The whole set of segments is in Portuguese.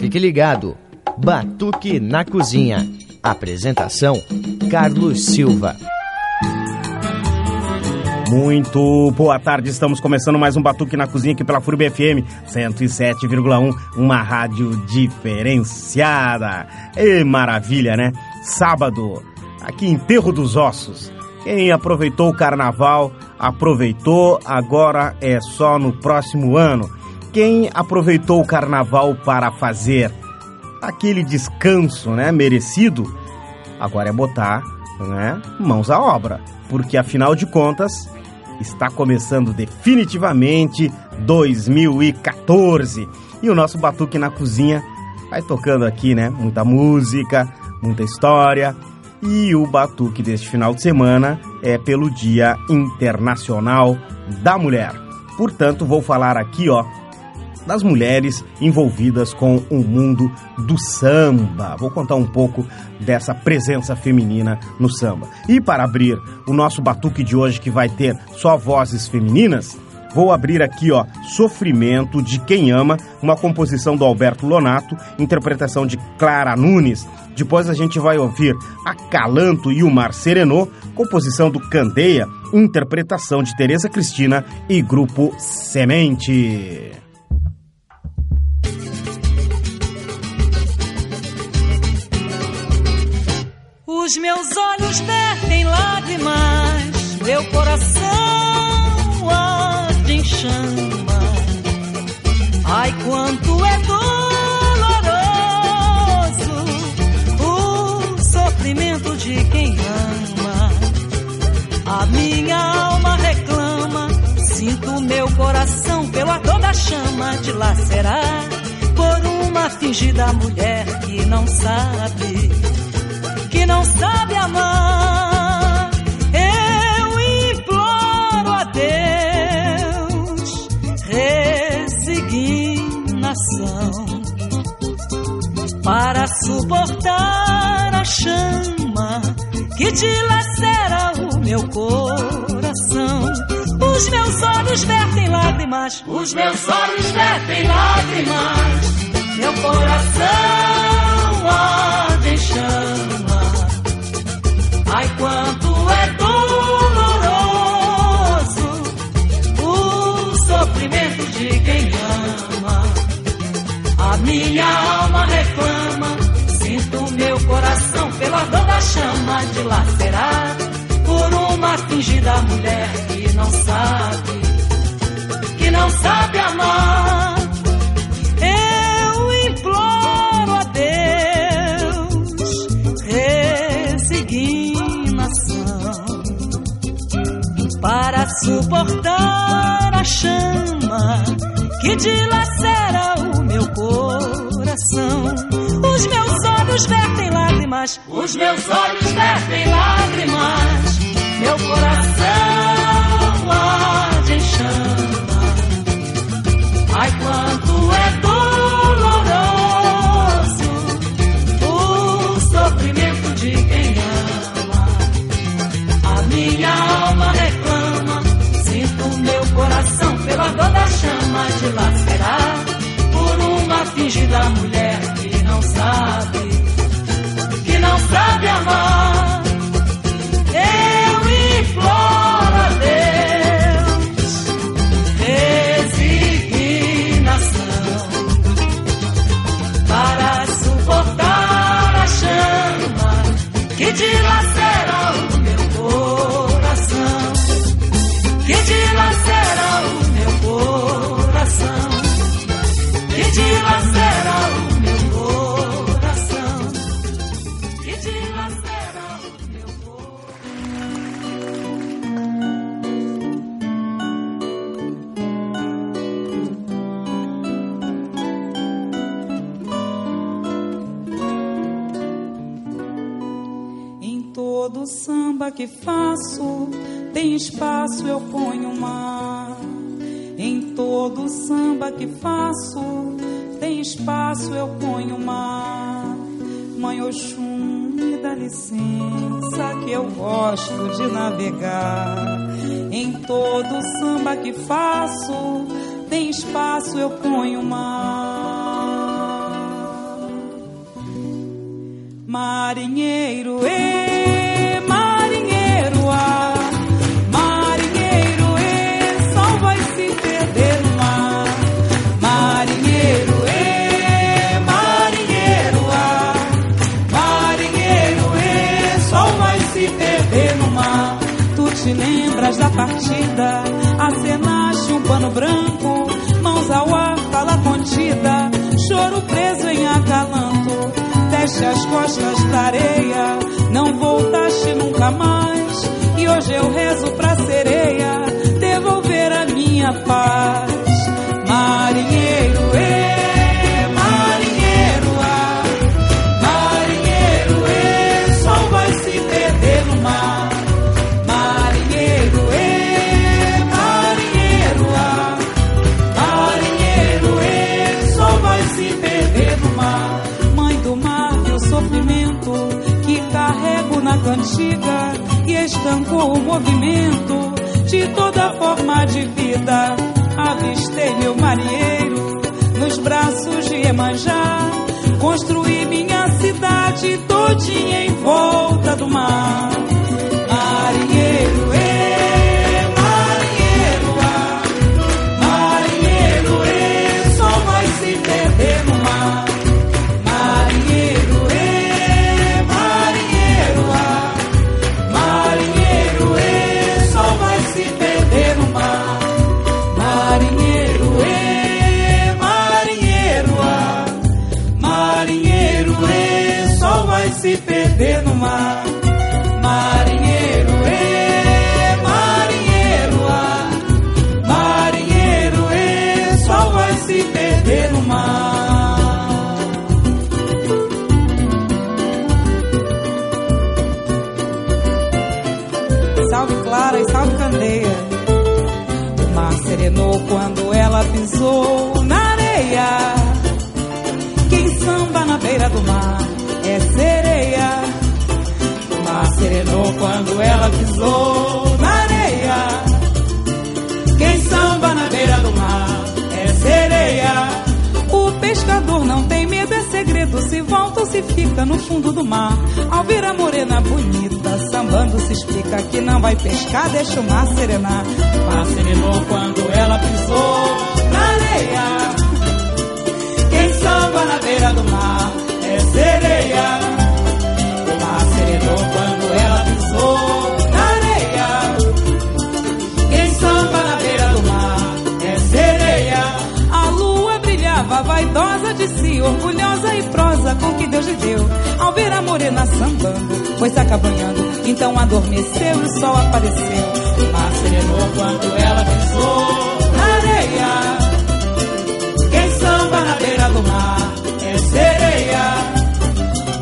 Fique ligado. Batuque na Cozinha. Apresentação: Carlos Silva. Muito boa tarde, estamos começando mais um Batuque na Cozinha aqui pela FURB FM 107,1, uma rádio diferenciada. E maravilha, né? Sábado, aqui Enterro dos Ossos. Quem aproveitou o carnaval, aproveitou, agora é só no próximo ano. Quem aproveitou o carnaval para fazer aquele descanso, né, merecido, agora é botar, né, mãos à obra, porque afinal de contas está começando definitivamente 2014 e o nosso batuque na cozinha vai tocando aqui, né, muita música, muita história. E o batuque deste final de semana é pelo Dia Internacional da Mulher. Portanto, vou falar aqui, ó, das mulheres envolvidas com o mundo do samba. Vou contar um pouco dessa presença feminina no samba. E para abrir o nosso batuque de hoje, que vai ter só vozes femininas, vou abrir aqui, ó, Sofrimento de Quem Ama, uma composição do Alberto Lonato, interpretação de Clara Nunes. Depois a gente vai ouvir Acalanto e o Mar Serenô, composição do Candeia, interpretação de Tereza Cristina e Grupo Semente. Os meus olhos vertem lágrimas, meu coração arde em chama. Ai, quanto é doloroso o sofrimento de quem ama. A minha alma reclama, sinto meu coração pela toda chama de lacerar por uma fingida mulher que não sabe que não sabe amar. Eu imploro a Deus resignação para suportar a chama que dilacera o meu coração. Os meus olhos vertem lágrimas, os meus olhos vertem lágrimas, meu coração arde em chama. Ai, quanto é doloroso o sofrimento de quem ama. A minha alma reclama, sinto meu coração pela dor da chama de lacerar por uma fingida mulher que não sabe, que não sabe amar. Para suportar a chama que dilacera o meu coração. Os meus olhos vertem lágrimas, os meus olhos vertem lágrimas, meu coração arde em chama. Ai, quanto chama de lacerar espaço eu ponho mar. Em todo samba que faço, tem espaço eu ponho mar. Mãe Oxum, me dá licença que eu gosto de navegar. Em todo samba que faço, tem espaço eu ponho mar. Marinheiro, ê, lembras da partida, acenaste um pano branco, mãos ao ar, fala contida, choro preso em acalanto deste as costas pra areia, não voltaste nunca mais. E hoje eu rezo pra sereia devolver a minha paz. Forma de vida. Avistei meu marinheiro nos braços de Emanjá, construí minha cidade todinha em volta do mar. Pisou na areia. Quem samba na beira do mar é sereia. O mar serenou quando ela pisou na areia. Quem samba na beira do mar é sereia. O pescador não tem medo, é segredo. Se volta ou se fica no fundo do mar. Ao ver a morena bonita, sambando se explica que não vai pescar, deixa o mar serenar. O mar serenou quando ela pisou areia. Quem samba na beira do mar é sereia. O mar serenou quando ela pisou na areia. Quem samba na beira do mar é sereia. A lua brilhava vaidosa de si, orgulhosa e prosa com que Deus lhe deu. Ao ver a morena sambando, foi se acabanhando. Então adormeceu e o sol apareceu. O mar serenou quando ela pisou do mar é sereia.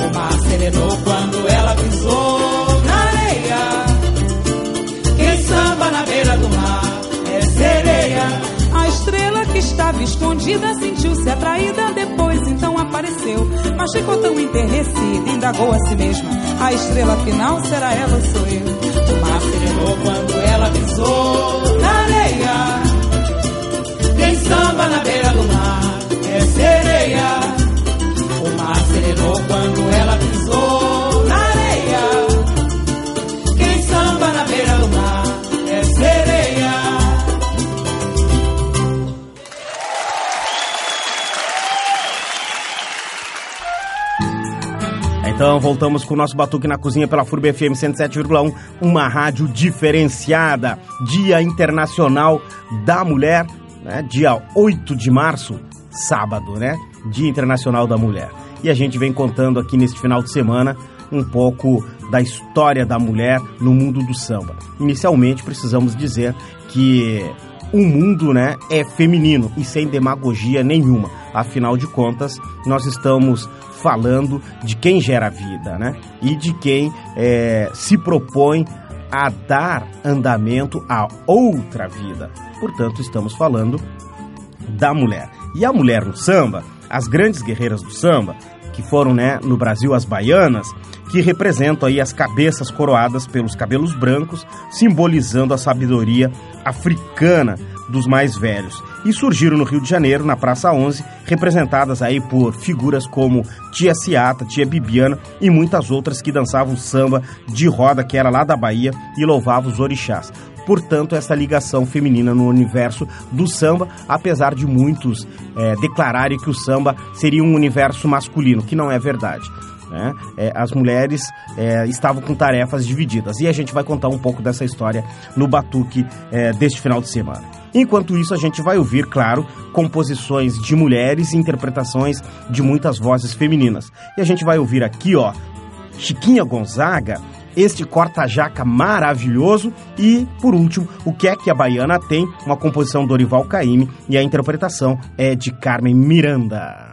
O mar serenou quando ela pisou na areia. Quem samba na beira do mar é sereia. A estrela que estava escondida sentiu-se atraída depois, então apareceu. Mas ficou tão enterrecida, indagou a si mesma. A estrela final será ela ou sou eu? O mar serenou quando ela pisou na areia. Quem samba na beira do mar é sereia. O mar serenou quando ela pisou na areia. Quem samba na beira do mar é sereia. Então voltamos com o nosso Batuque na Cozinha pela FURB FM 107,1, uma rádio diferenciada. Dia Internacional da Mulher, né? dia 8 de março, sábado, né? Dia Internacional da Mulher. E a gente vem contando aqui neste final de semana um pouco da história da mulher no mundo do samba. Inicialmente precisamos dizer que o mundo né, é feminino e sem demagogia nenhuma. Afinal de contas, nós estamos falando de quem gera vida né? e de quem é, se propõe a dar andamento a outra vida. Portanto, estamos falando da mulher. E a mulher no samba, as grandes guerreiras do samba, que foram né, no Brasil as baianas, que representam aí as cabeças coroadas pelos cabelos brancos, simbolizando a sabedoria africana, dos mais velhos. E surgiram no Rio de Janeiro, na Praça 11, representadas aí por figuras como Tia Ciata, Tia Bibiana e muitas outras que dançavam samba de roda, que era lá da Bahia, e louvavam os orixás portanto, essa ligação feminina no universo do samba, apesar de muitos é, declararem que o samba seria um universo masculino, que não é verdade. Né? É, as mulheres é, estavam com tarefas divididas. E a gente vai contar um pouco dessa história no Batuque é, deste final de semana. Enquanto isso, a gente vai ouvir, claro, composições de mulheres e interpretações de muitas vozes femininas. E a gente vai ouvir aqui, ó, Chiquinha Gonzaga este corta-jaca maravilhoso e, por último, o que é que a baiana tem, uma composição do Dorival Caymmi e a interpretação é de Carmen Miranda.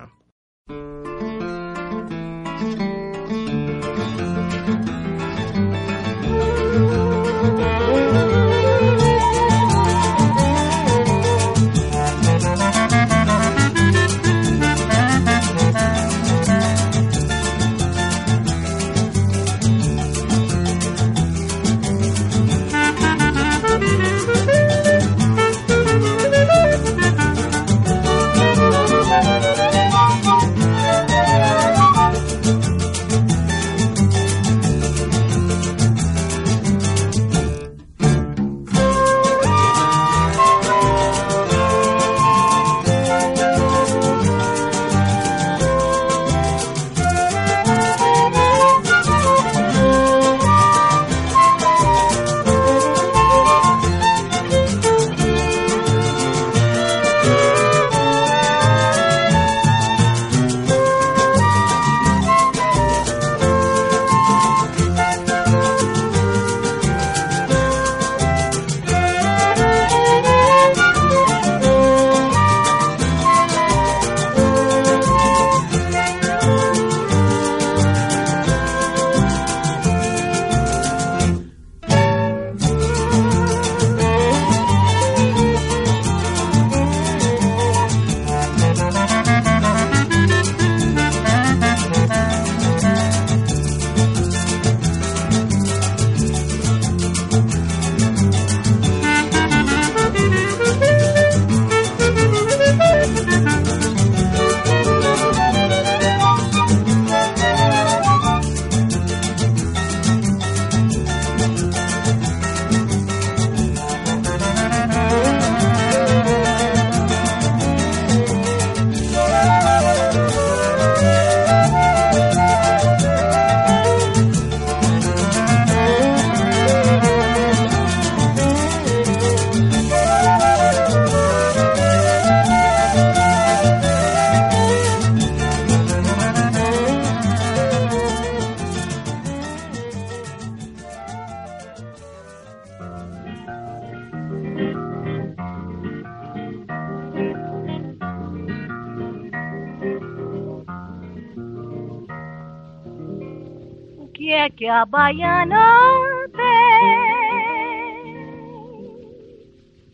Que a baiana tem?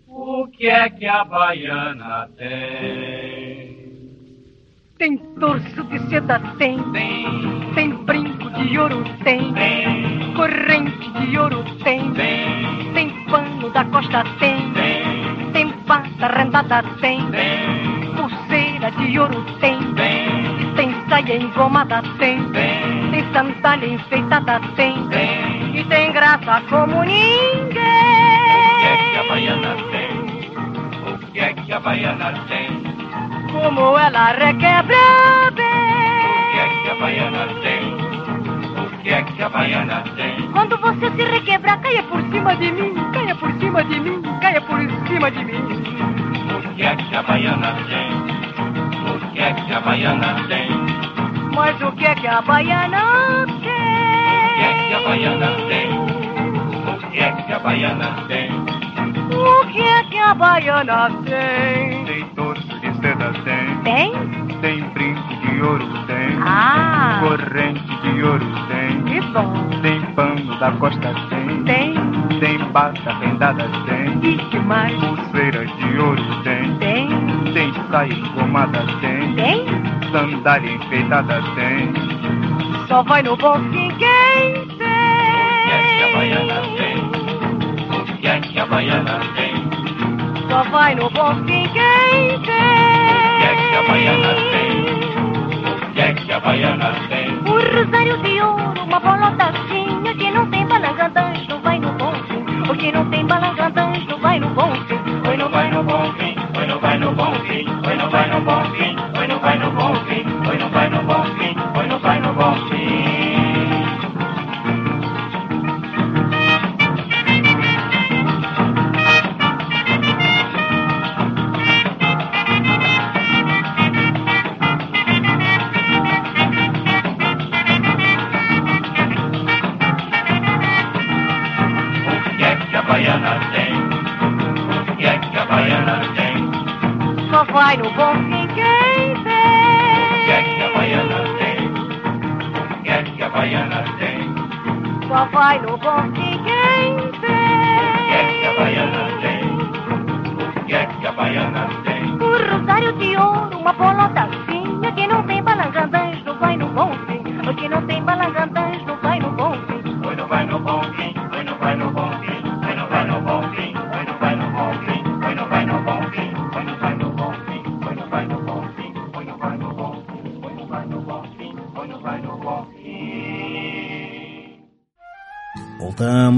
O que é que a baiana tem? Tem torso de seda, tem. Tem. Tem brinco de ouro, tem. Tem. Corrente de ouro, tem. Tem. Tem pano da costa, tem. Tem. Tem pata rendada, tem. Tem. Pulseira de ouro, tem. Tem. Tem saia engomada, tem. Tem. Tem sandália enfeitada, tem. Tem. E tem graça como ninguém. O que é que a baiana tem? O que é que a baiana tem? Como ela requebra O que é bem. que a baiana tem? O que é que a baiana tem? Quando você se requebrar, caia por cima de mim, caia por cima de mim, caia por cima de mim. O que é que a baiana tem? O que é que a baiana tem? Mas o que é que a baiana O que é que a tem? baiana tem? O que é que a baiana tem? O que é que a baiana tem? Tem torso de seda, tem. Tem? Tem brinco de ouro, tem. Ah, Corrente de ouro, tem. que bom. Tem pano da costa, tem. Tem? Tem bata rendada, tem. E que mais? Pulseiras de ouro, tem. Tem? Tem saia engomada, tem. Tem? Sandália enfeitada, tem. Só vai no bom fim quem O que que a baiana tem? tem? O que é que a baiana tem? Só vai no bom quem O que é que a tem. baiana tem? O que é que a baiana tem? Um rosário de ouro, uma bolotacinha que não tem balangandãs, não vai no bom fim. Porque não tem balangandãs, não vai no bom fim. Oi, não vai no bom fim, oi, não vai no bom fim, oi, não vai no bom fim, hoy no bailo walking, hoy no bailo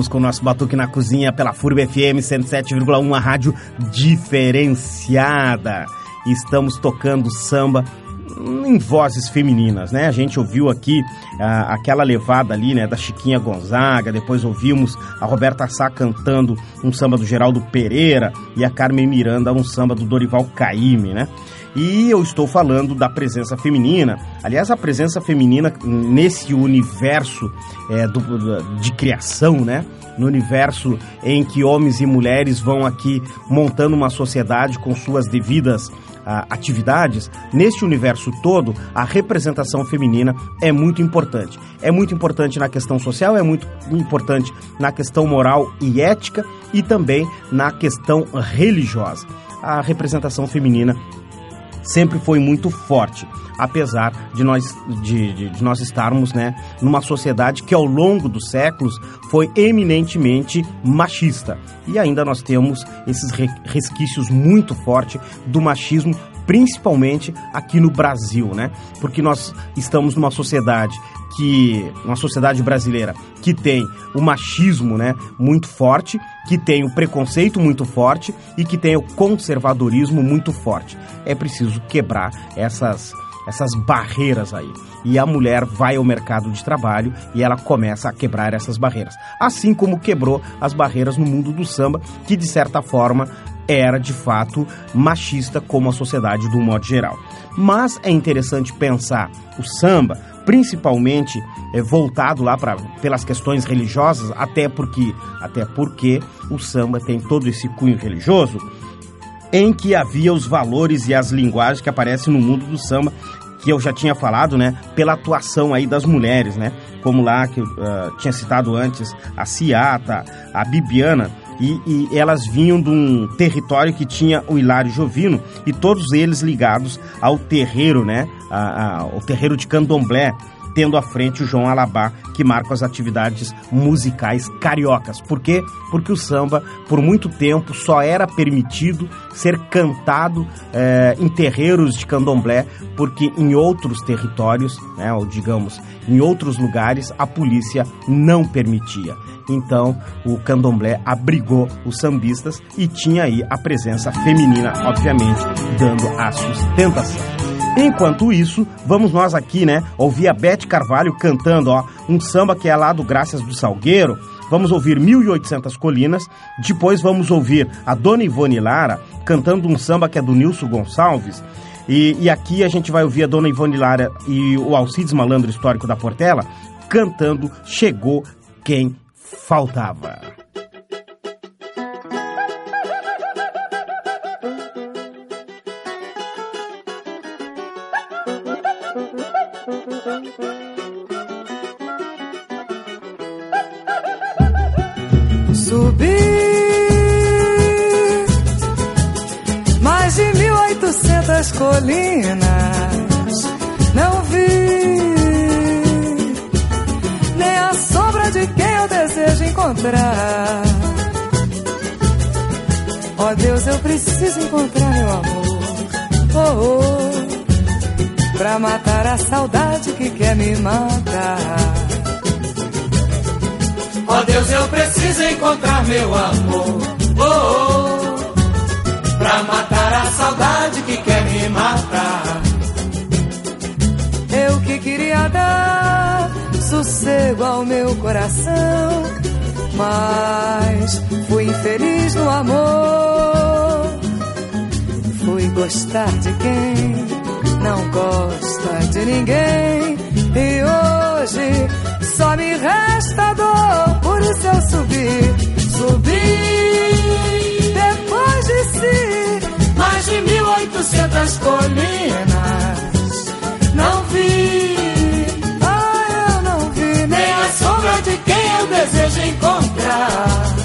Voltamos com o nosso Batuque na Cozinha pela FURB FM 107,1, a rádio diferenciada. Estamos tocando samba em vozes femininas, né? A gente ouviu aqui ah, aquela levada ali, né, da Chiquinha Gonzaga, depois ouvimos a Roberta Sá cantando um samba do Geraldo Pereira e a Carmen Miranda um samba do Dorival Caymmi, né? E eu estou falando da presença feminina. Aliás, a presença feminina nesse universo é, do- de criação, né? No universo em que homens e mulheres vão aqui montando uma sociedade com suas devidas ah, atividades, neste universo todo, a representação feminina é muito importante. É muito importante na questão social, é muito importante na questão moral e ética e também na questão religiosa. A representação feminina sempre foi muito forte, apesar de nós, de, de- de nós estarmos né, numa sociedade que ao longo dos séculos foi eminentemente machista. E ainda nós temos esses re- resquícios muito fortes do machismo, principalmente aqui no Brasil, né? Porque nós estamos numa sociedade que uma sociedade brasileira que tem o machismo, né, muito forte, que tem o preconceito muito forte e que tem o conservadorismo muito forte. É preciso quebrar essas essas barreiras aí. E a mulher vai ao mercado de trabalho e ela começa a quebrar essas barreiras. Assim como quebrou as barreiras no mundo do samba, que de certa forma era de fato machista como a sociedade do modo geral. Mas é interessante pensar o samba, principalmente é, voltado lá para pelas questões religiosas, até porque até porque o samba tem todo esse cunho religioso em que havia os valores e as linguagens que aparecem no mundo do samba, que eu já tinha falado, né, pela atuação aí das mulheres, né, como lá que eu ah, tinha citado antes, a Ciata, a Bibiana, e, e elas vinham de um território que tinha o Hilário Jovino e todos eles ligados ao terreiro, né, a, a, ao terreiro de Candomblé, tendo à frente o João Alabá, que marca as atividades musicais cariocas. Por quê? Porque o samba, por muito tempo, só era permitido ser cantado eh, em terreiros de candomblé, porque em outros territórios, né, ou digamos, em outros lugares, a polícia não permitia. Então, o candomblé abrigou os sambistas e tinha aí a presença feminina, obviamente, dando a sustentação. Enquanto isso, vamos nós aqui, né, ouvir a Beth Carvalho cantando, ó, um samba que é lá do Graças do Salgueiro. Vamos ouvir 1800 Colinas, depois vamos ouvir a Dona Ivone Lara cantando um samba que é do Nilson Gonçalves. E, e aqui a gente vai ouvir a Dona Ivone Lara e o Alcides Malandro Histórico da Portela cantando Chegou Quem Faltava. Colinas, não vi nem a sombra de quem eu desejo encontrar. Ó Deus, eu preciso encontrar meu amor. Oh, oh, pra matar a saudade que quer me matar. Ó Deus, eu preciso encontrar meu amor. Oh, oh, pra matar saudade que quer me matar. Eu que queria dar sossego ao meu coração, mas fui infeliz no amor. Fui gostar de quem não gosta de ninguém. E hoje só me resta dor, por isso eu subi, oitocentas colinas. Não vi ah, eu não vi nem a sombra de quem eu desejo encontrar.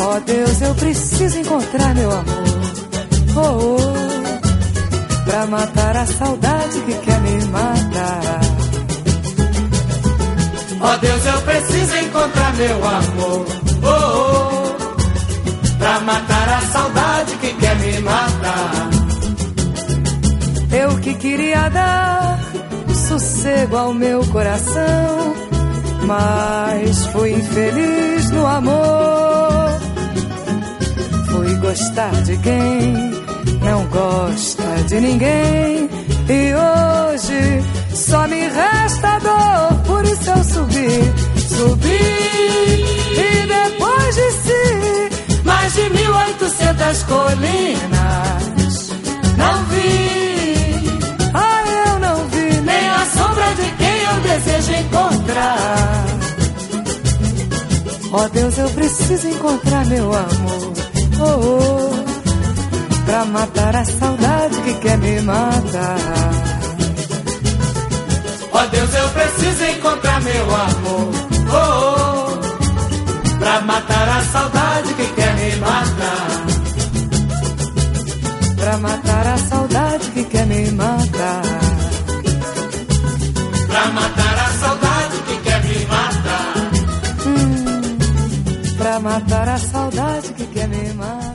Ó Deus, eu preciso encontrar meu amor. Oh, oh, pra matar a saudade que quer me matar. Ó Deus, eu preciso encontrar meu amor. Oh, oh, pra matar a saudade que quer me matar. Eu que queria dar sossego ao meu coração, mas fui infeliz no amor. Fui gostar de quem não gosta de ninguém. E hoje só me resta dor, por isso eu subi, subi. E depois de si, de mil oitocentas colinas. Não vi ah, eu não vi nem a sombra de quem eu desejo encontrar. Ó Deus, eu preciso encontrar meu amor. Oh, oh, pra matar a saudade que quer me matar. Ó Deus, eu preciso encontrar meu amor. Oh, oh, pra matar a saudade que quer me matar. Pra matar a saudade que quer me matar. Pra matar a saudade que quer me matar. Hum, pra matar a saudade que quer me matar.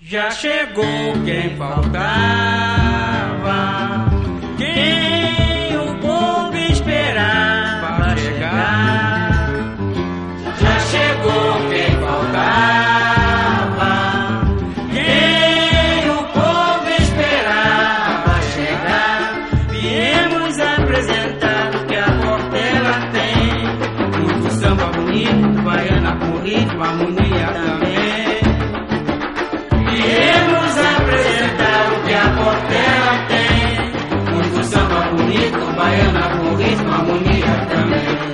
Já chegou quem faltava, bonito, baiana com ritmo, harmonia também.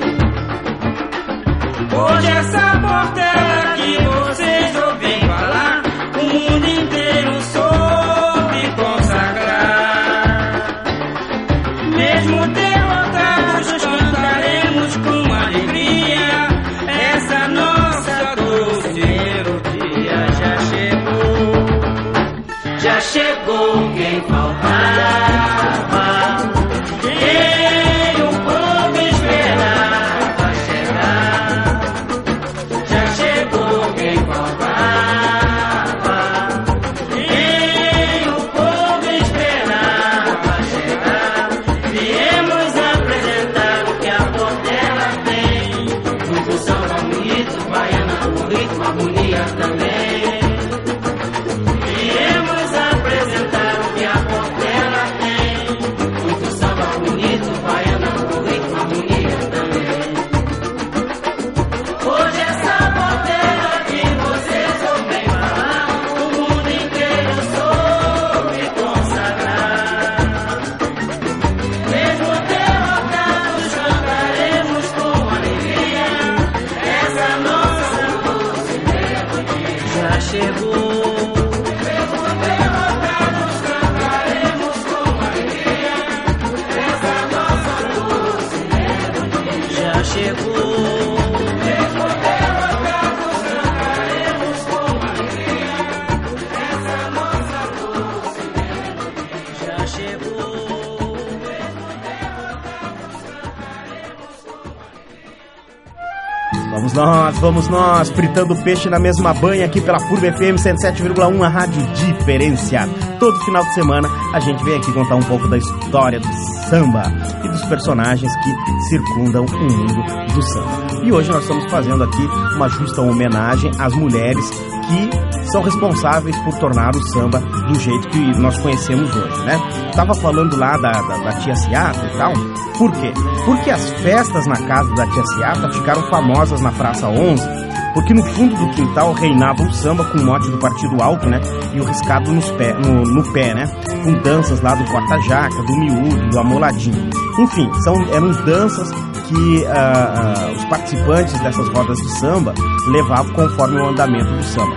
Nós, vamos nós, fritando peixe na mesma banha aqui pela Curva FM 107,1, a rádio diferenciada. Todo final de semana a gente vem aqui contar um pouco da história do samba e dos personagens que circundam o mundo do samba. E hoje nós estamos fazendo aqui uma justa homenagem às mulheres que são responsáveis por tornar o samba do jeito que nós conhecemos hoje, né? Tava falando lá da, da, da tia Ciata e tal. Por quê? Porque as festas na casa da tia Ciata ficaram famosas na Praça 11 porque no fundo do quintal reinava o samba com o mote do Partido Alto, né? E o riscado nos pé, no, no pé, né? Com danças lá do corta-jaca, do miúdo, do amoladinho. Enfim, são, eram danças que ah, ah, os participantes dessas rodas de samba levavam conforme o andamento do samba.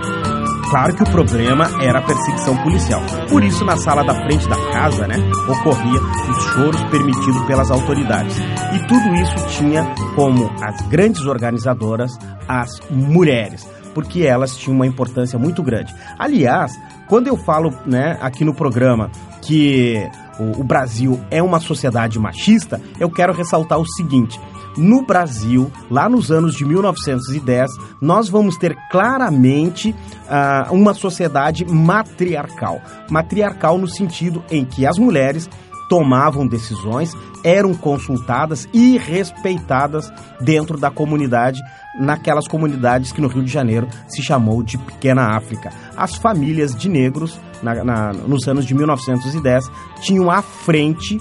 Claro que o problema era a perseguição policial. Por isso, na sala da frente da casa, né, ocorria os choros permitidos pelas autoridades. E tudo isso tinha como as grandes organizadoras as mulheres, porque elas tinham uma importância muito grande. Aliás, quando eu falo, né, aqui no programa que o, o Brasil é uma sociedade machista, eu quero ressaltar o seguinte: no Brasil, lá nos anos de 1910, nós vamos ter claramente ah, uma sociedade matriarcal. Matriarcal no sentido em que as mulheres tomavam decisões, eram consultadas e respeitadas dentro da comunidade, naquelas comunidades que no Rio de Janeiro se chamou de Pequena África. As famílias de negros, na, na, nos anos de 1910, tinham à frente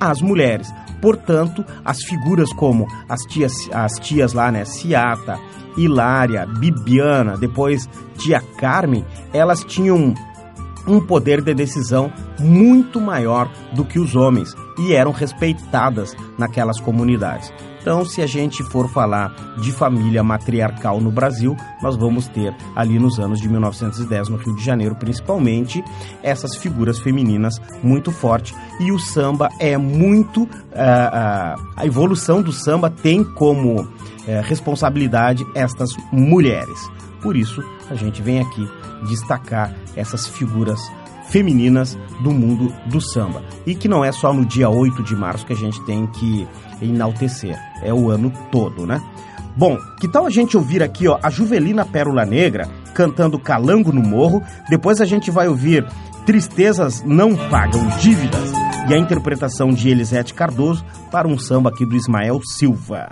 as mulheres. Portanto, as figuras como as tias, as tias lá, né, Ciata, Hilária, Bibiana, depois tia Carmen, elas tinham um poder de decisão muito maior do que os homens e eram respeitadas naquelas comunidades. Então, se a gente for falar de família matriarcal no Brasil, nós vamos ter ali nos anos de 1910, no Rio de Janeiro, principalmente, essas figuras femininas muito fortes. E o samba é muito. Uh, uh, a evolução do samba tem como uh, responsabilidade estas mulheres. Por isso, a gente vem aqui destacar essas figuras femininas do mundo do samba. E que não é só no dia 8 de março que a gente tem que enaltecer, é o ano todo, né? Bom, que tal a gente ouvir aqui, ó, a Juvelina Pérola Negra cantando Calango no Morro, depois a gente vai ouvir Tristezas Não Pagam Dívidas e a interpretação de Elisete Cardoso para um samba aqui do Ismael Silva.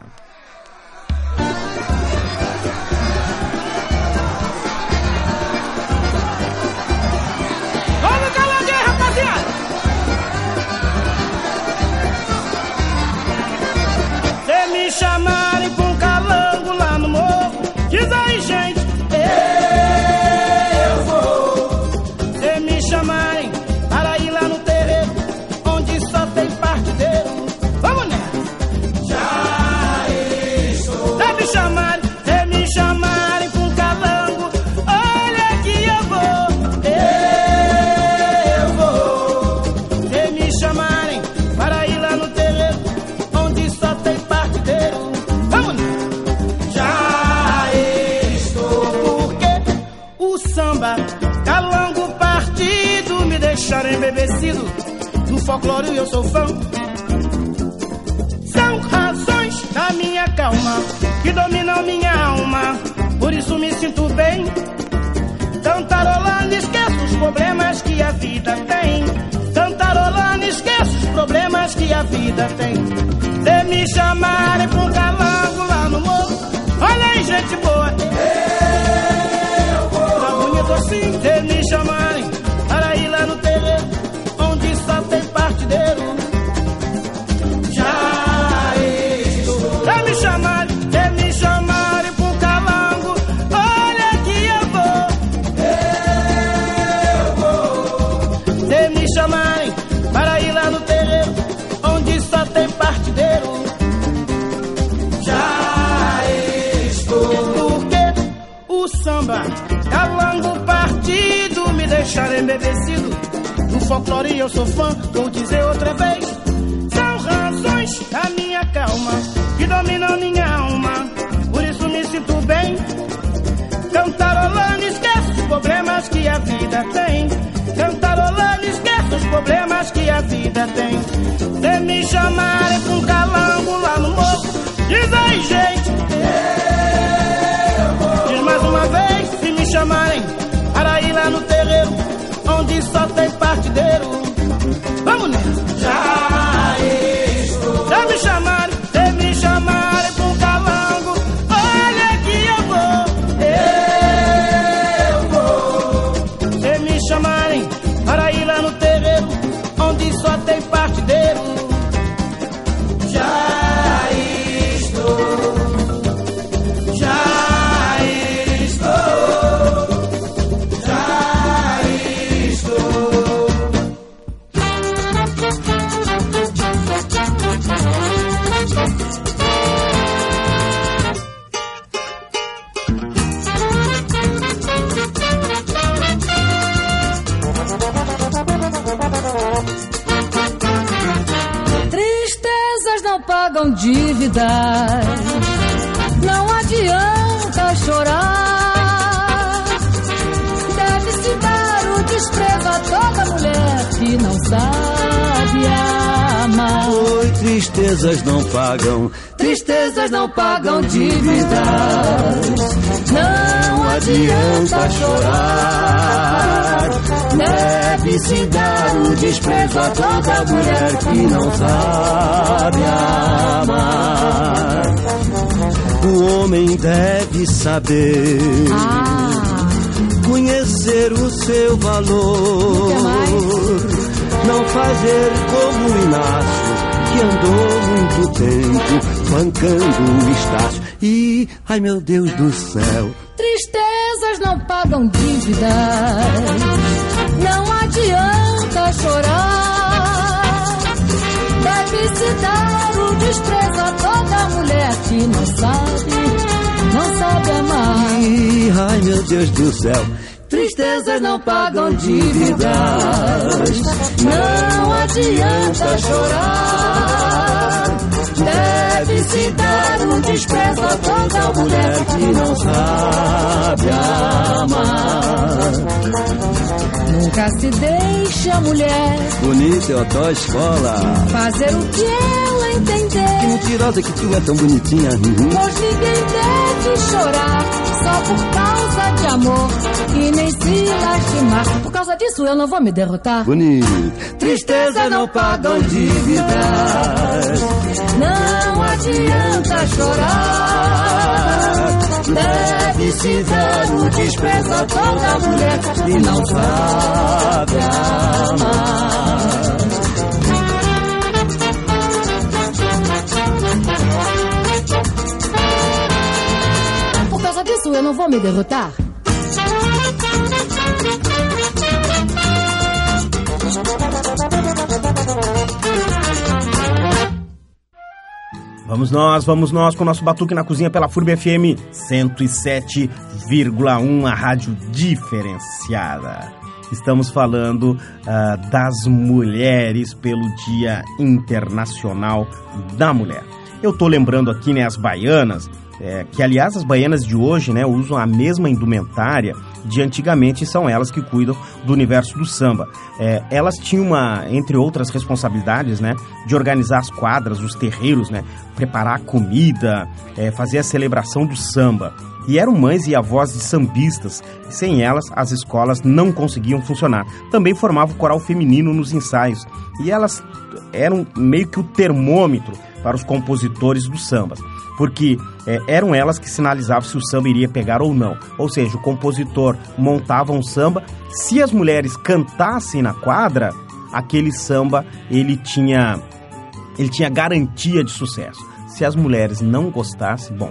Problemas que a vida tem. Se me chamarem pagam, tristezas não pagam dívidas. Não adianta chorar. Deve-se dar o desprezo a toda mulher que não sabe amar. O homem deve saber conhecer o seu valor. Não fazer como o Inácio, que andou muito tempo bancando o estácio. E, ai meu Deus do céu, Tristezas não pagam dívidas. Não adianta chorar. Deve-se dar o desprezo a toda mulher que não sabe, não sabe amar. e, ai meu Deus do céu, tristezas não pagam dívidas. Não adianta chorar. Deve-se dar o desprezo a toda mulher que não sabe amar. Nunca se deixa a mulher Bonita é a tua escola. fazer o que ela Que entender. mentirosa que tu é tão bonitinha. Uhum. Pois ninguém deve chorar só por causa de amor e nem se lastimar. Por causa disso eu não vou me derrotar. Bonito. Tristezas não pagam dívidas. Não adianta chorar. Deve-se dar o desprezo a toda mulher que não sabe amar. Disso eu não vou me derrotar. Vamos nós, vamos nós com o nosso Batuque na Cozinha pela FURB FM 107,1, a rádio diferenciada. Estamos falando ah, das mulheres pelo Dia Internacional da Mulher. Eu tô lembrando aqui, né, as baianas, é, que aliás as baianas de hoje, né, usam a mesma indumentária de antigamente são elas que cuidam do universo do samba. É, elas tinham uma, entre outras responsabilidades, né, de organizar as quadras, os terreiros, né, preparar a comida, é, fazer a celebração do samba. E eram mães e avós de sambistas. Sem elas, as escolas não conseguiam funcionar. Também formava o coral feminino nos ensaios. E elas eram meio que o termômetro para os compositores dos sambas, porque é, eram elas que sinalizavam se o samba iria pegar ou não. Ou seja, o compositor montava um samba, se as mulheres cantassem na quadra, aquele samba ele tinha ele tinha garantia de sucesso. Se as mulheres não gostassem, bom,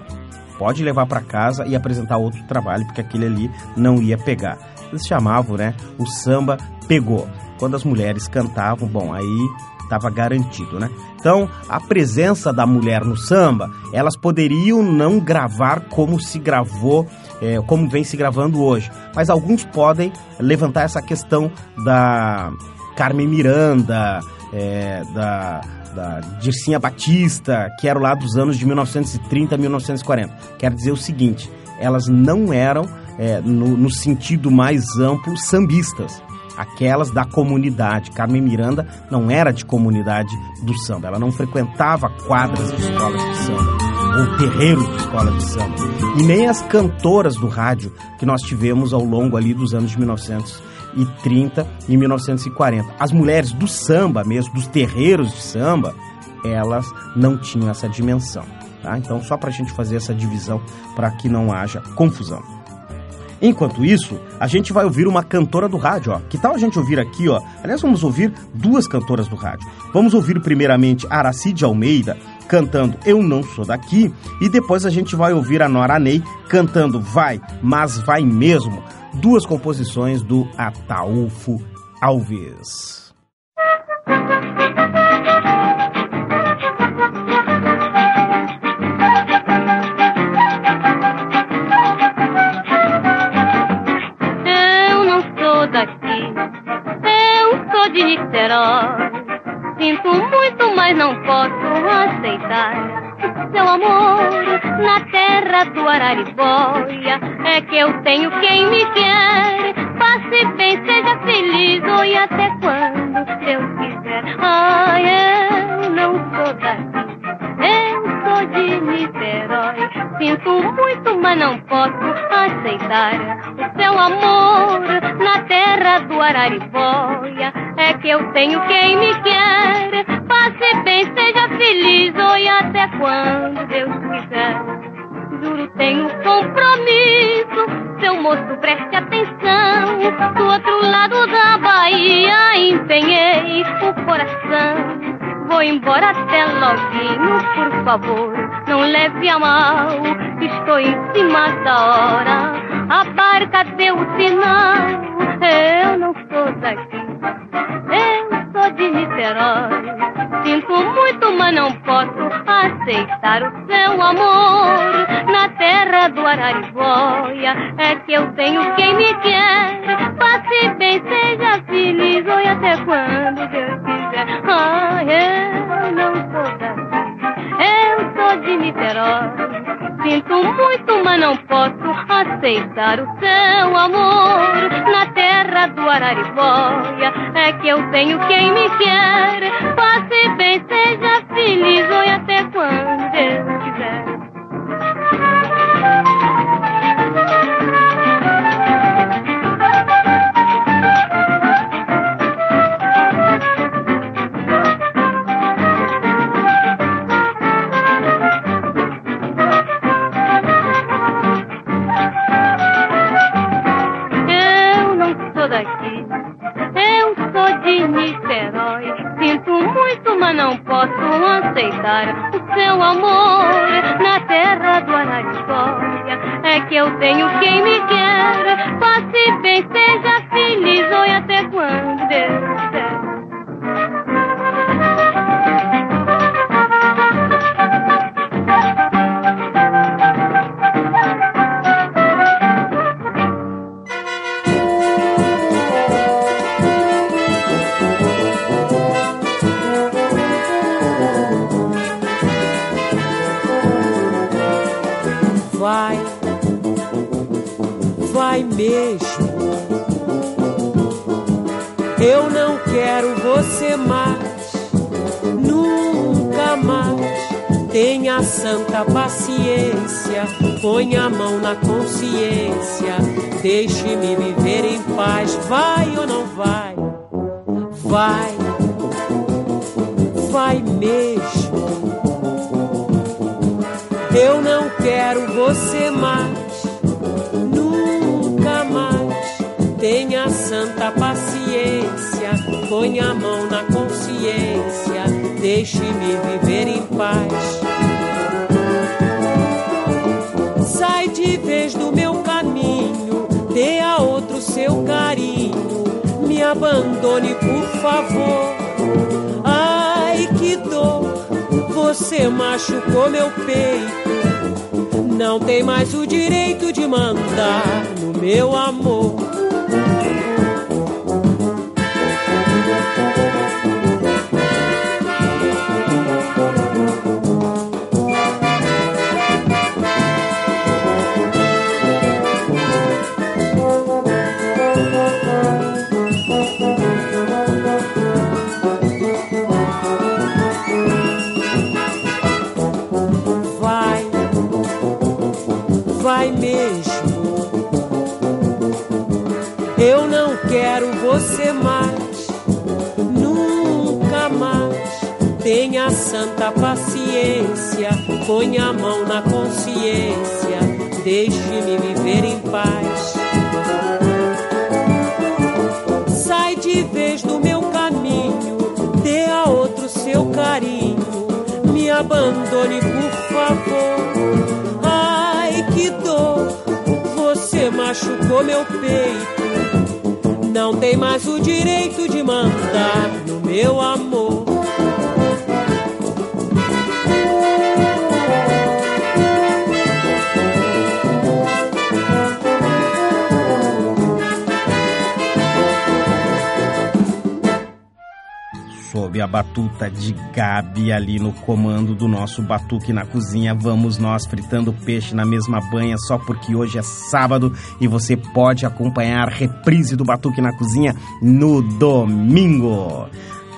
pode levar para casa e apresentar outro trabalho, porque aquele ali não ia pegar. Eles chamavam, né? O samba pegou. Quando as mulheres cantavam, bom, aí estava garantido, né? Então, a presença da mulher no samba, elas poderiam não gravar como se gravou, é, como vem se gravando hoje, mas alguns podem levantar essa questão da Carmen Miranda, é, da, da Dircinha Batista, que eram lá dos anos de 1930 a 1940. Quer dizer o seguinte, elas não eram, é, no, no sentido mais amplo, sambistas aquelas da comunidade. Carmen Miranda não era de comunidade do samba, ela não frequentava quadras de escolas de samba ou terreiros de escola de samba. E nem as cantoras do rádio que nós tivemos ao longo ali dos anos de 1930 e 1940. As mulheres do samba mesmo, dos terreiros de samba, elas não tinham essa dimensão. Tá? Então, só para a gente fazer essa divisão para que não haja confusão. Enquanto isso, a gente vai ouvir uma cantora do rádio, ó. Que tal a gente ouvir aqui, ó? Aliás, vamos ouvir duas cantoras do rádio. Vamos ouvir primeiramente Aracide Almeida cantando Eu Não Sou Daqui e depois a gente vai ouvir a Nora Ney cantando Vai, mas vai mesmo. Duas composições do Ataúfo Alves. Eu eu Niterói. Sinto muito, mas não posso aceitar seu amor na terra do Araribóia. É que eu tenho quem me quer. Passe bem, seja feliz, oi até quando Deus quiser. Ai, eu não sou daqui. Eu sou de Niterói. Sinto muito, mas não posso aceitar o seu amor na terra do Araribóia. É que eu tenho quem me quer. Passe bem, seja feliz, oi até quando Deus quiser. Juro, tenho compromisso. Seu moço, preste atenção. Do outro lado da Bahia, empenhei o coração. Vou embora até loguinho, por favor, não leve a mal. Estou em cima da hora, a barca deu o sinal. Eu não sou daqui, eu sou de Niterói. Sinto muito, mas não posso aceitar o seu amor. Na terra do Araribóia é que eu tenho quem me quer. Passe bem, seja feliz, oi até quando Deus quiser. Ah, eu não sou daqui, eu sou de Niterói. Sinto muito, mas não posso aceitar o seu amor. Na terra do Araribóia é que eu tenho quem me quer. Passe bem, seja feliz, oi até quando seu carinho, me abandone por favor. Ai que dor, você machucou meu peito. Não tem mais o direito de mandar no meu amor. Santa paciência, põe a mão na consciência, deixe-me viver em paz. Sai de vez do meu caminho, dê a outro seu carinho, me abandone por favor. Ai que dor, você machucou meu peito. Não tem mais o direito de mandar no meu amor. Sob a batuta de Gabi ali no comando do nosso Batuque na Cozinha. Vamos nós fritando peixe na mesma banha só porque hoje é sábado e você pode acompanhar a reprise do Batuque na Cozinha no domingo.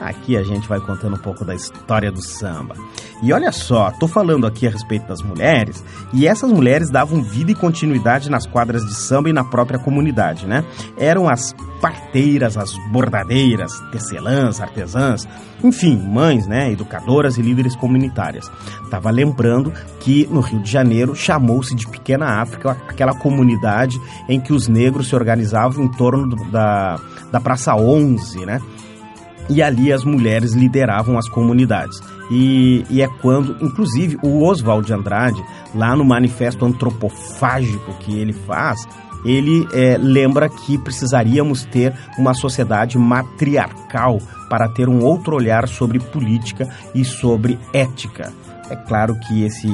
Aqui a gente vai contando um pouco da história do samba. E olha só, tô falando aqui a respeito das mulheres, e essas mulheres davam vida e continuidade nas quadras de samba e na própria comunidade, né? Eram as parteiras, as bordadeiras, tecelãs, artesãs, enfim, mães, né, educadoras e líderes comunitárias. Tava lembrando que no Rio de Janeiro chamou-se de Pequena África aquela comunidade em que os negros se organizavam em torno da, da Praça 11, né? E ali as mulheres lideravam as comunidades. E, e é quando, inclusive, o Oswald de Andrade, lá no manifesto antropofágico que ele faz, ele é, lembra que precisaríamos ter uma sociedade matriarcal para ter um outro olhar sobre política e sobre ética. É claro que esse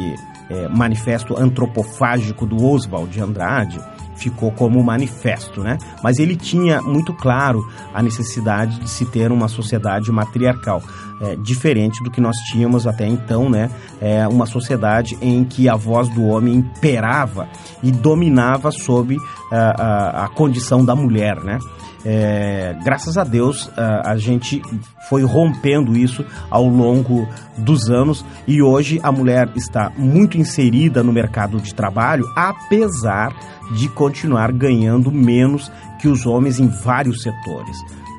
é, manifesto antropofágico do Oswald de Andrade ficou como manifesto, né? Mas ele tinha muito claro a necessidade de se ter uma sociedade matriarcal, é, diferente do que nós tínhamos até então, né? É, uma sociedade em que a voz do homem imperava e dominava sobre a, a, a condição da mulher, né? É, graças a Deus a, a gente foi rompendo isso ao longo dos anos e hoje a mulher está muito inserida no mercado de trabalho, apesar de continuar ganhando menos que os homens em vários setores.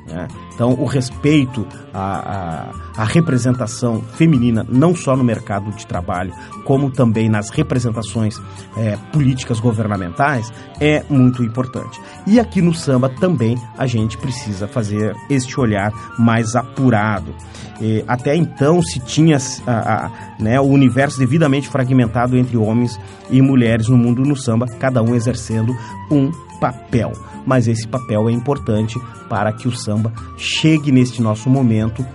Né? Então, o respeito à, à, à representação feminina, não só no mercado de trabalho, como também nas representações é, políticas governamentais, é muito importante. E aqui no samba também a gente precisa fazer este olhar mais apurado. E até então se tinha a, a, né, o universo devidamente fragmentado entre homens e mulheres no mundo no samba, cada um exercendo um papel. Mas esse papel é importante para que o samba chegue neste nosso momento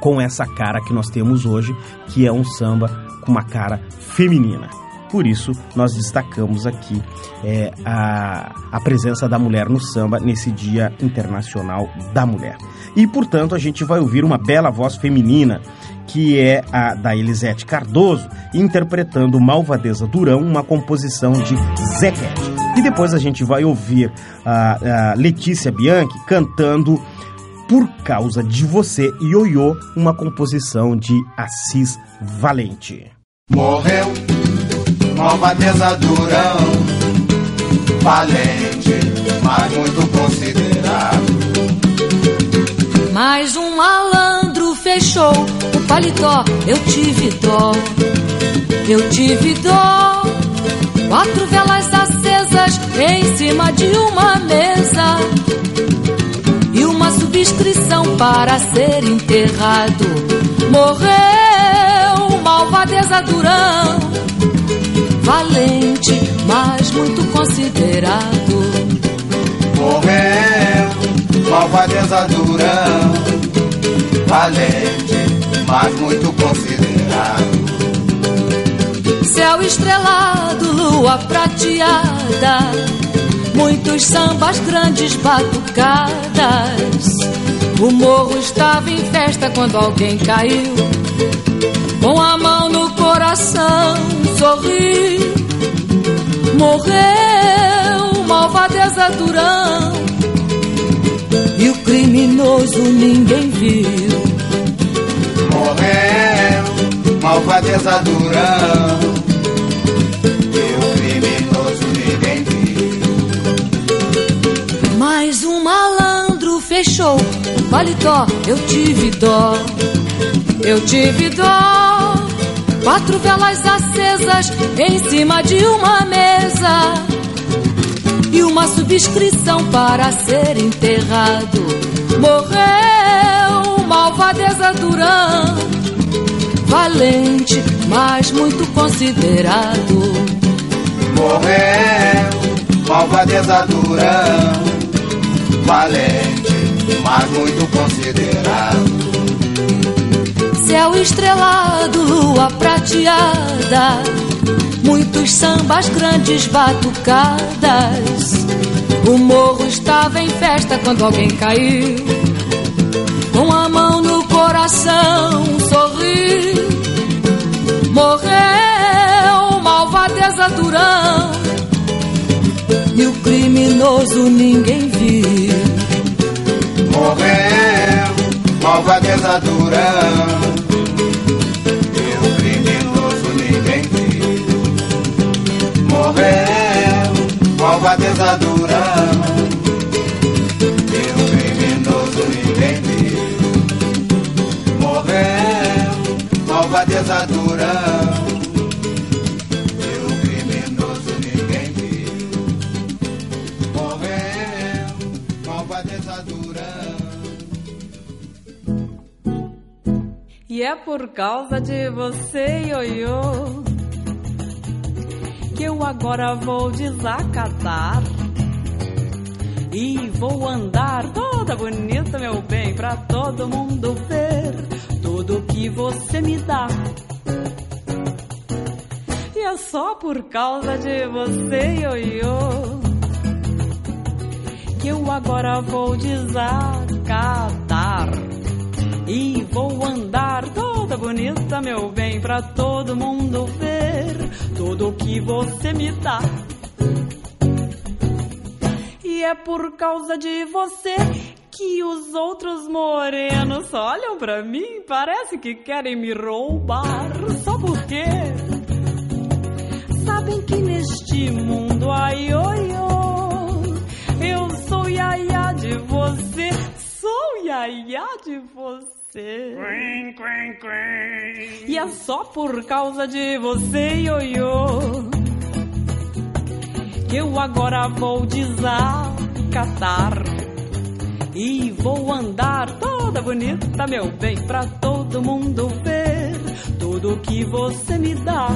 com essa cara que nós temos hoje, que é um samba com uma cara feminina. Por isso, nós destacamos aqui é, a, a presença da mulher no samba nesse Dia Internacional da Mulher. E, portanto, a gente vai ouvir uma bela voz feminina, que é a da Elisete Cardoso, interpretando Malvadeza Durão, uma composição de Zequete. E depois a gente vai ouvir a, a Letícia Bianchi cantando Por Causa de Você, Ioiô, uma composição de Assis Valente. Morreu, malvadeza durão, valente, mas muito considerado. Mais um malandro fechou o paletó. Eu tive dó, eu tive dó. Quatro velas em cima de uma mesa. E uma subscrição para ser enterrado. Morreu, malvadeza durão. Valente, mas muito considerado. Morreu, malvadeza durão, valente, mas muito considerado. Céu estrelado, lua prateada, muitos sambas, grandes batucadas. O morro estava em festa quando alguém caiu, com a mão no coração, sorriu. Morreu, malvadeza durão, e o criminoso ninguém viu. Morreu, malvadeza durão, fechou o paletó. Eu tive dó, eu tive dó. Quatro velas acesas em cima de uma mesa e uma subscrição para ser enterrado. Morreu, malvadeza durão, valente, mas muito considerado. Morreu, malvadeza durão, valente, mas muito considerado. Céu estrelado, lua prateada, muitos sambas, grandes batucadas. O morro estava em festa quando alguém caiu, com a mão no coração sorrir. Morreu malvadeza Durão e o criminoso ninguém viu. Morreu malvadeza Durão e o criminoso ninguém viu. Morreu malvadeza Durão e o criminoso ninguém viu. Morreu malvadeza Durão E é por causa de você, ioiô, que eu agora vou desacatar. E vou andar toda bonita, meu bem, pra todo mundo ver tudo que você me dá. E é só por causa de você, ioiô, que eu agora vou desacatar. E vou andar toda bonita, meu bem, pra todo mundo ver tudo que você me dá. E é por causa de você que os outros morenos olham pra mim, parece que querem me roubar. Só porque sabem que neste mundo, ai, oi, eu sou iaia de você, sou iaia de você. E é só por causa de você, ioiô, que eu agora vou desacatar. E vou andar toda bonita, meu bem, pra todo mundo ver tudo que você me dá.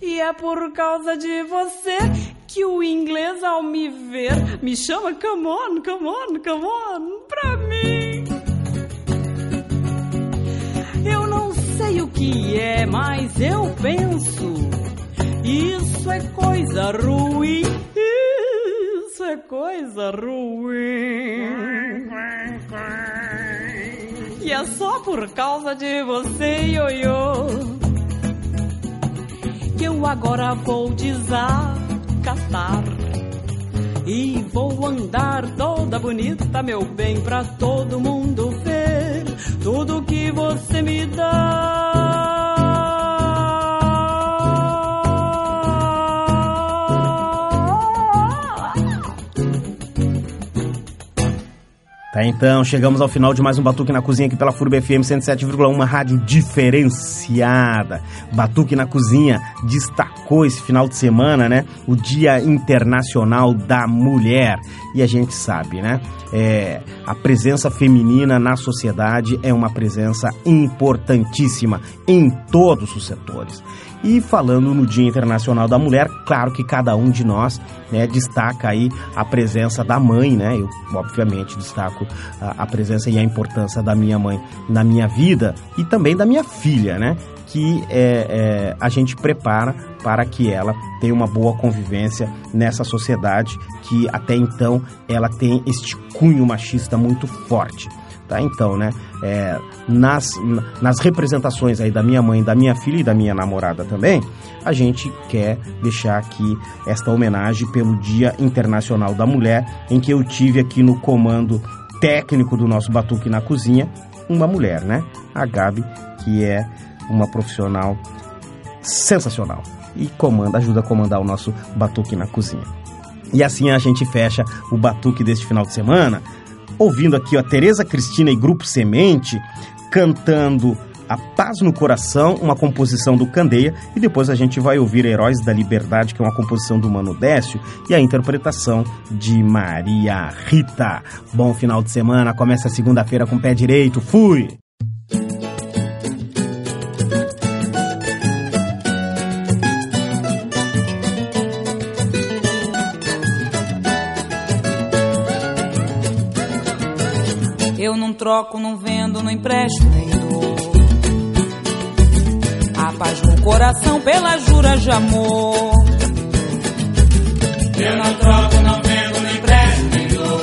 E é por causa de você que o inglês ao me ver me chama come on, come on, come on pra mim. Eu não sei o que é, mas eu penso isso é coisa ruim. Isso é coisa ruim. E é só por causa de você, ioiô, que eu agora vou desacatar. E vou andar toda bonita, meu bem, pra todo mundo ver tudo que você me dá. Tá, então, chegamos ao final de mais um Batuque na Cozinha aqui pela FURB FM 107,1, rádio diferenciada. Batuque na Cozinha destacou esse final de semana, né? O Dia Internacional da Mulher. E a gente sabe, né? É, a presença feminina na sociedade é uma presença importantíssima em todos os setores. E falando no Dia Internacional da Mulher, claro que cada um de nós né, destaca aí a presença da mãe, né? Eu, obviamente, destaco a, a presença e a importância da minha mãe na minha vida e também da minha filha, né? Que é, é, a gente prepara para que ela tenha uma boa convivência nessa sociedade que até então ela tem este cunho machista muito forte. Tá, então, né, é, nas, nas representações aí da minha mãe, da minha filha e da minha namorada também, a gente quer deixar aqui esta homenagem pelo Dia Internacional da Mulher, em que eu tive aqui no comando técnico do nosso Batuque na Cozinha, uma mulher, né? A Gabi, que é uma profissional sensacional e comanda, ajuda a comandar o nosso Batuque na Cozinha. E assim a gente fecha o Batuque deste final de semana, ouvindo aqui a Tereza Cristina e Grupo Semente cantando A Paz no Coração, uma composição do Candeia, e depois a gente vai ouvir Heróis da Liberdade, que é uma composição do Mano Décio, e a interpretação de Maria Rita. Bom final de semana, começa segunda-feira com o pé direito. Fui! troco, não vendo, não empresto nem dou. A paz no coração pela jura de amor. Eu não troco, não vendo, não empresto nem dou.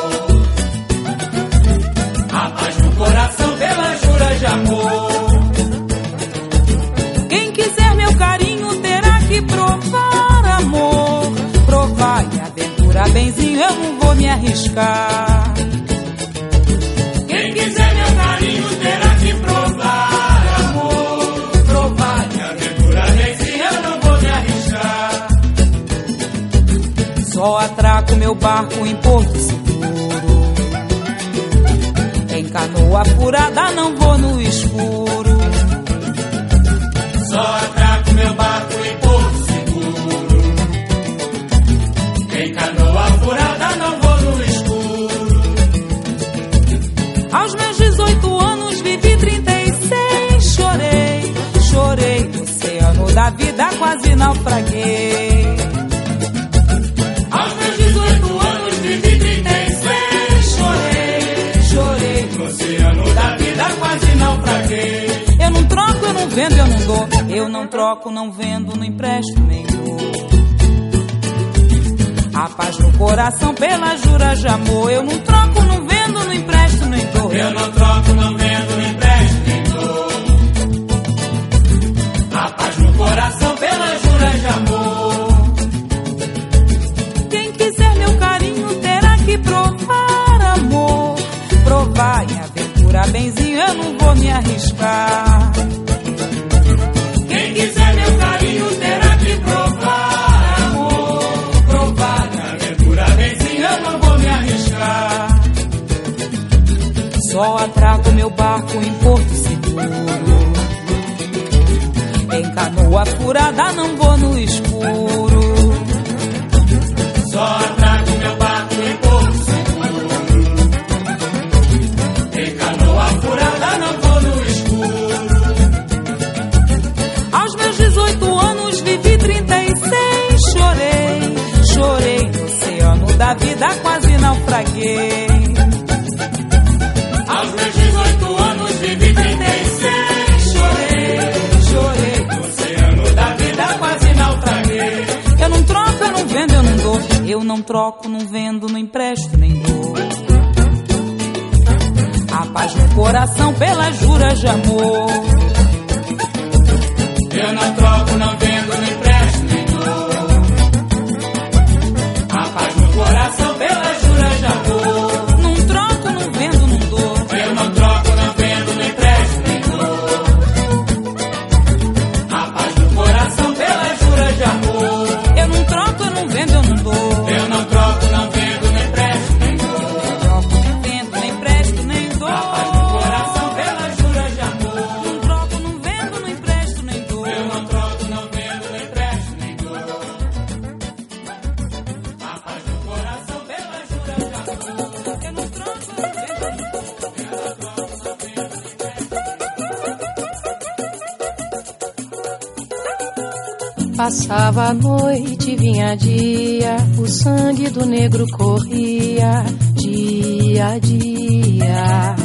A paz no coração pela jura de amor. Quem quiser meu carinho terá que provar amor. Provar e aventura, benzinho, eu não vou me arriscar. Só atraco meu barco em Porto Seguro. Em canoa furada não vou no escuro. Só atraco meu barco em Porto Seguro. Em canoa furada não vou no escuro. Aos meus 18 anos vivi 36, chorei, chorei no oceano da vida, quase naufraguei. Vendo, eu não dou. Eu não troco, não vendo, não empresto nem dou. A paz no coração pela jura de amor. Eu não troco, não vendo, não empresto nem dou. Eu não troco, não vendo, não empresto nem dou. A paz no coração pela jura de amor. Quem quiser meu carinho terá que provar amor. Provar em aventura, benzinho, eu não vou me arriscar. Canoa furada não vou no escuro. Só atraco meu barco em Porto Seguro. Em canoa furada não vou no escuro. Aos meus 18 anos vivi 36, chorei, chorei no oceano da vida, quase naufraguei. Eu não troco, não vendo, não empresto nem dou. A paz no coração pelas juras de amor. Eu não troco, Passava a noite, vinha dia, o sangue do negro corria dia a dia.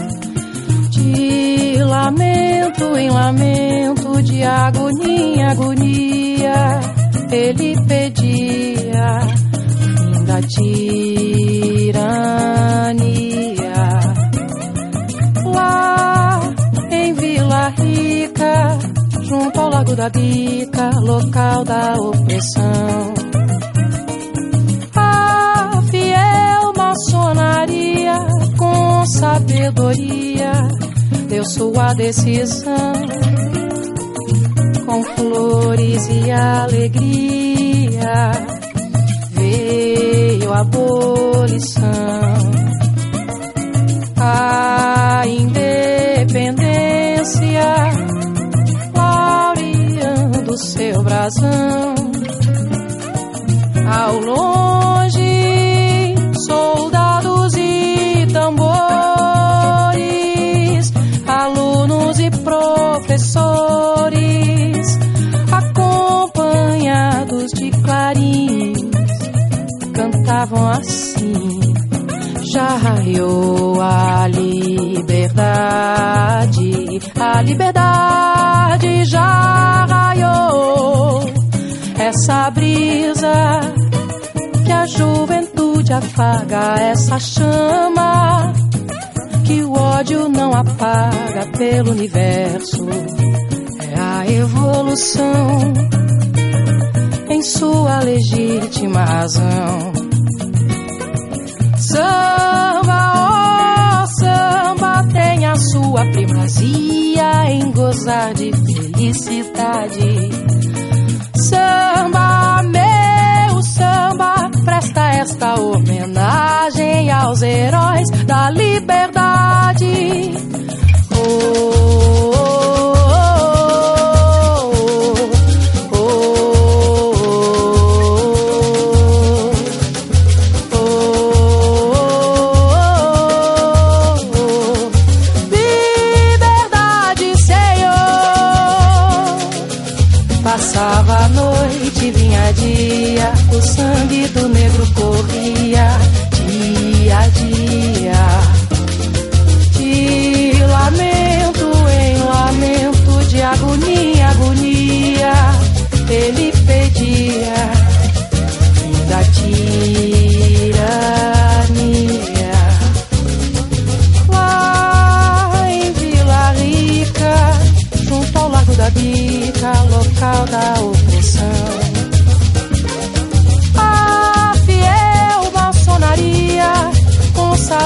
De lamento em lamento, de agonia em agonia, ele pedia o fim da Bica, local da opressão. A fiel maçonaria, com sabedoria, deu sua decisão. Com flores e alegria, veio a abolição. A independência Ao longe, soldados e tambores, alunos e professores, acompanhados de clarins, cantavam assim. Já raiou a liberdade, a liberdade já essa brisa que a juventude afaga essa chama que o ódio não apaga pelo universo. É a evolução em sua legítima razão. Samba ó samba tem a sua primazia em gozar de felicidade. esta homenagem aos heróis da liberdade. Oh.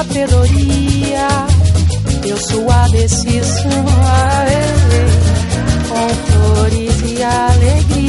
sabedoria. Eu sou a decisão, com flores e alegria.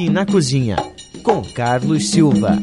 Aqui na Cozinha, com Carlos Silva.